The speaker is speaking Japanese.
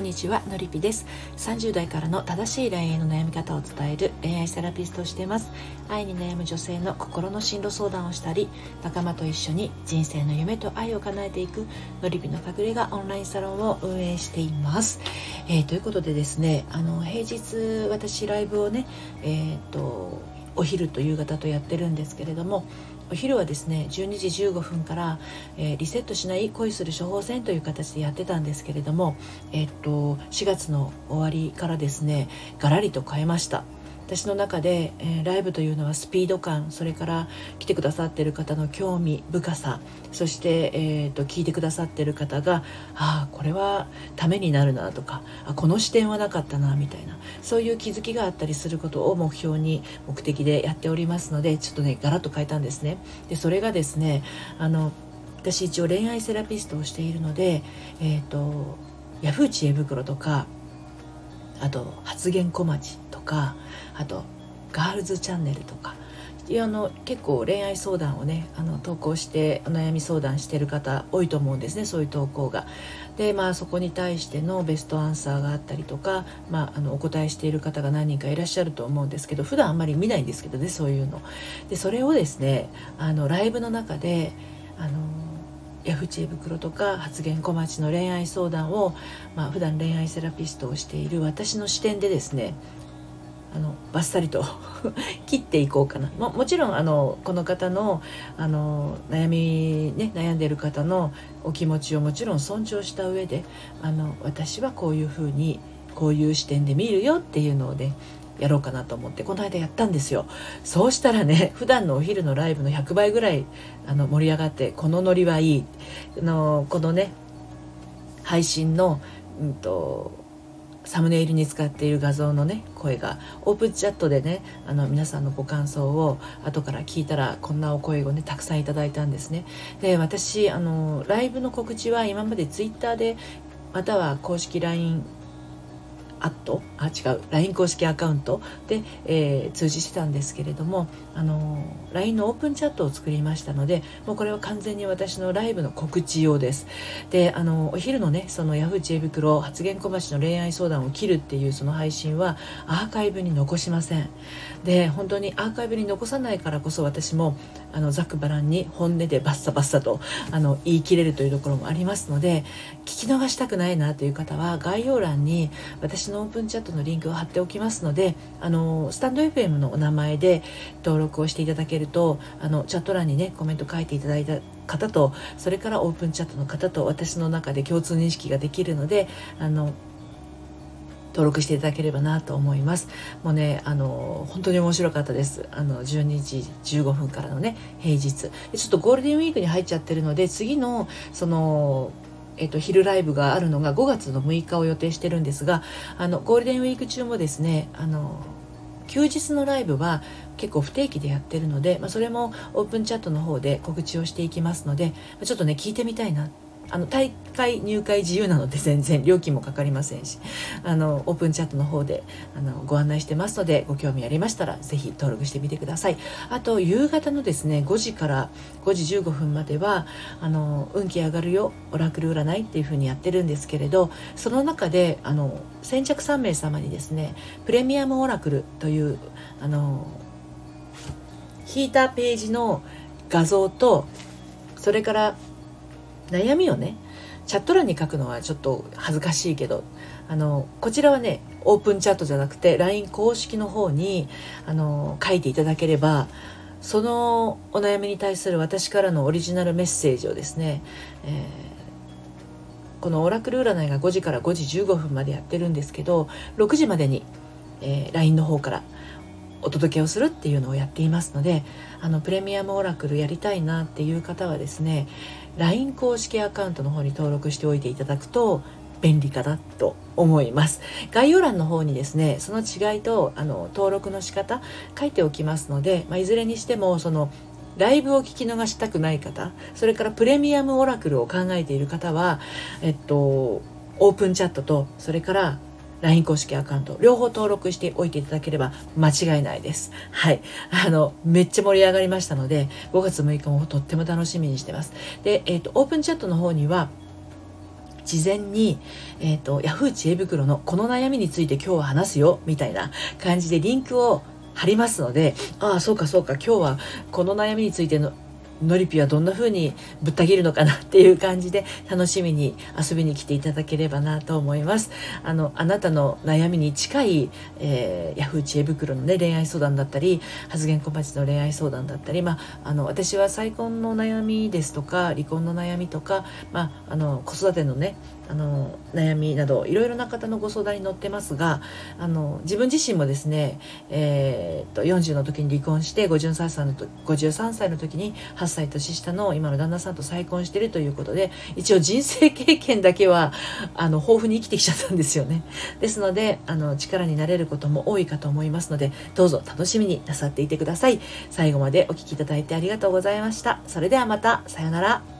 こんにちはのりぴです。30代からの正しい恋愛の悩み方を伝える恋愛セラピストをしています。愛に悩む女性の心の進路相談をしたり仲間と一緒に人生の夢と愛を叶えていくのりぴの隠れ家オンラインサロンを運営しています、えー、ということでですねあの平日私ライブをねえっ、ー、とお昼と夕方とやってるんですけれどもお昼はですね12時15分から、えー、リセットしない恋する処方箋という形でやってたんですけれども、えー、っと4月の終わりからですねガラリと変えました。私の中で、えー、ライブというのはスピード感それから来てくださってる方の興味深さそして、えーと、聞いてくださってる方がああこれはためになるなとかあこの視点はなかったなみたいなそういう気づきがあったりすることを目標に目的でやっておりますのでちょっとねガラッと変えたんですね。でそれがですねあの私一応恋愛セラピストをしているので、えーと、ヤフー知恵袋とかあと発言小町かあとガールズチャンネルとかあの結構恋愛相談をねあの投稿してお悩み相談してる方多いと思うんですねそういう投稿が。でまあそこに対してのベストアンサーがあったりとか、まあ、あのお答えしている方が何人かいらっしゃると思うんですけど普段あんまり見ないんですけどねそういうの。でそれをですねあのライブの中であのヤフチエ袋とか発言小町の恋愛相談を、まあ普段恋愛セラピストをしている私の視点でですねあのバッサリと切っていこうかな。ももちろんあのこの方のあの悩み、ね、悩んでいる方のお気持ちをもちろん尊重した上であの私はこういうふうにこういう視点で見るよっていうのをねやろうかなと思ってこの間やったんですよ。そうしたらね普段のお昼のライブの100倍ぐらいあの盛り上がってこのノリはいい。あのこのね配信の、うんとサムネイルに使っている画像のね声がオープンチャットでねあの皆さんのご感想を後から聞いたらこんなお声をねたくさんいただいたんですね。で私あのライブの告知は今までツイッターでまたは公式 LINE アット？あ違う。LINE 公式アカウント？で、えー、通知してたんですけれどもあの LINE のオープンチャットを作りましたのでもうこれは完全に私のライブの告知用です。であのお昼のねそのヤフー知恵袋発言小町の恋愛相談を切るっていうその配信はアーカイブに残しません。で本当にアーカイブに残さないからこそ私もあのざくばらんに本音でバッサバッサとあの言い切れるというところもありますので聞き逃したくないなという方は概要欄に私ののオープンチャットのリンクを貼っておきますのであのスタンド FM のお名前で登録をしていただけるとあのチャット欄にねコメント書いていただいた方とそれからオープンチャットの方と私の中で共通認識ができるのであの登録していただければなと思います。もうねあの本当に面白かったです。あの12時15分からのね平日。ちょっとゴールデンウィークに入っちゃってるので次のそのえっと、昼ライブがあるのが5月の6日を予定してるんですがあのゴールデンウィーク中もですねあの休日のライブは結構不定期でやってるので、まあ、それもオープンチャットの方で告知をしていきますのでちょっとね聞いてみたいなあの大会入会自由なので全然料金もかかりませんしあのオープンチャットの方であのご案内してますのでご興味ありましたら是非登録してみてください。あと夕方のですね5時から5時15分まではあの運気上がるよオラクル占いっていう風にやってるんですけれどその中であの先着3名様にですねプレミアムオラクルというあの引いたページの画像とそれから悩みをねチャット欄に書くのはちょっと恥ずかしいけどあのこちらはねオープンチャットじゃなくて LINE 公式の方にあの書いていただければそのお悩みに対する私からのオリジナルメッセージをですね、えー、このオラクル占いが5時から5時15分までやってるんですけど6時までに、えー、LINE の方からお届けをするっていうのをやっていますのであのプレミアムオラクルやりたいなっていう方はですね LINE 公式アカウントの方に登録しておいていただくと便利かなと思います。概要欄の方にですねその違いとあの登録の仕方書いておきますので、まあ、いずれにしてもそのライブを聞き逃したくない方それからプレミアムオラクルを考えている方はえっとオープンチャットとそれから LINE 公式アカウント両方登録しておいていただければ間違いないです。はい。あの、めっちゃ盛り上がりましたので、5月6日もとっても楽しみにしてます。で、えっ、ー、と、オープンチャットの方には、事前に、えーと、ヤフー知恵袋のこの悩みについて今日は話すよみたいな感じでリンクを貼りますのでああそうかそうか今日はこの悩みについてののりぴはどんな風にぶった切るのかなっていう感じで楽しみに遊びに来ていただければなと思います。あの、あなたの悩みに近い、えー、ヤフー知恵袋のね、恋愛相談だったり、発言小町の恋愛相談だったり、まあ、あの、私は再婚の悩みですとか、離婚の悩みとか、まあ、あの、子育てのね、あの悩みなどいろいろな方のご相談に乗ってますがあの自分自身もですね、えー、っと40の時に離婚して53歳の時53歳の時に8歳年下の今の旦那さんと再婚してるということで一応人生経験だけはあの豊富に生きてきちゃったんですよね。ですのであの力になれることも多いかと思いますのでどうぞ楽しみになさっていてください。最後までお聴きいただいてありがとうございました。それではまたさようなら。